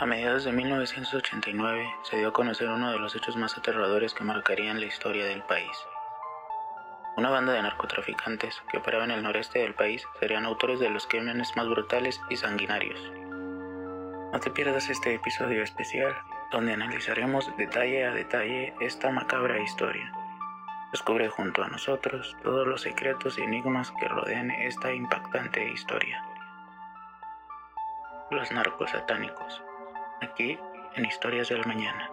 A mediados de 1989 se dio a conocer uno de los hechos más aterradores que marcarían la historia del país. Una banda de narcotraficantes que operaba en el noreste del país serían autores de los crímenes más brutales y sanguinarios. No te pierdas este episodio especial donde analizaremos detalle a detalle esta macabra historia. Descubre junto a nosotros todos los secretos y enigmas que rodean esta impactante historia. Los narcos satánicos en Historias del Mañana.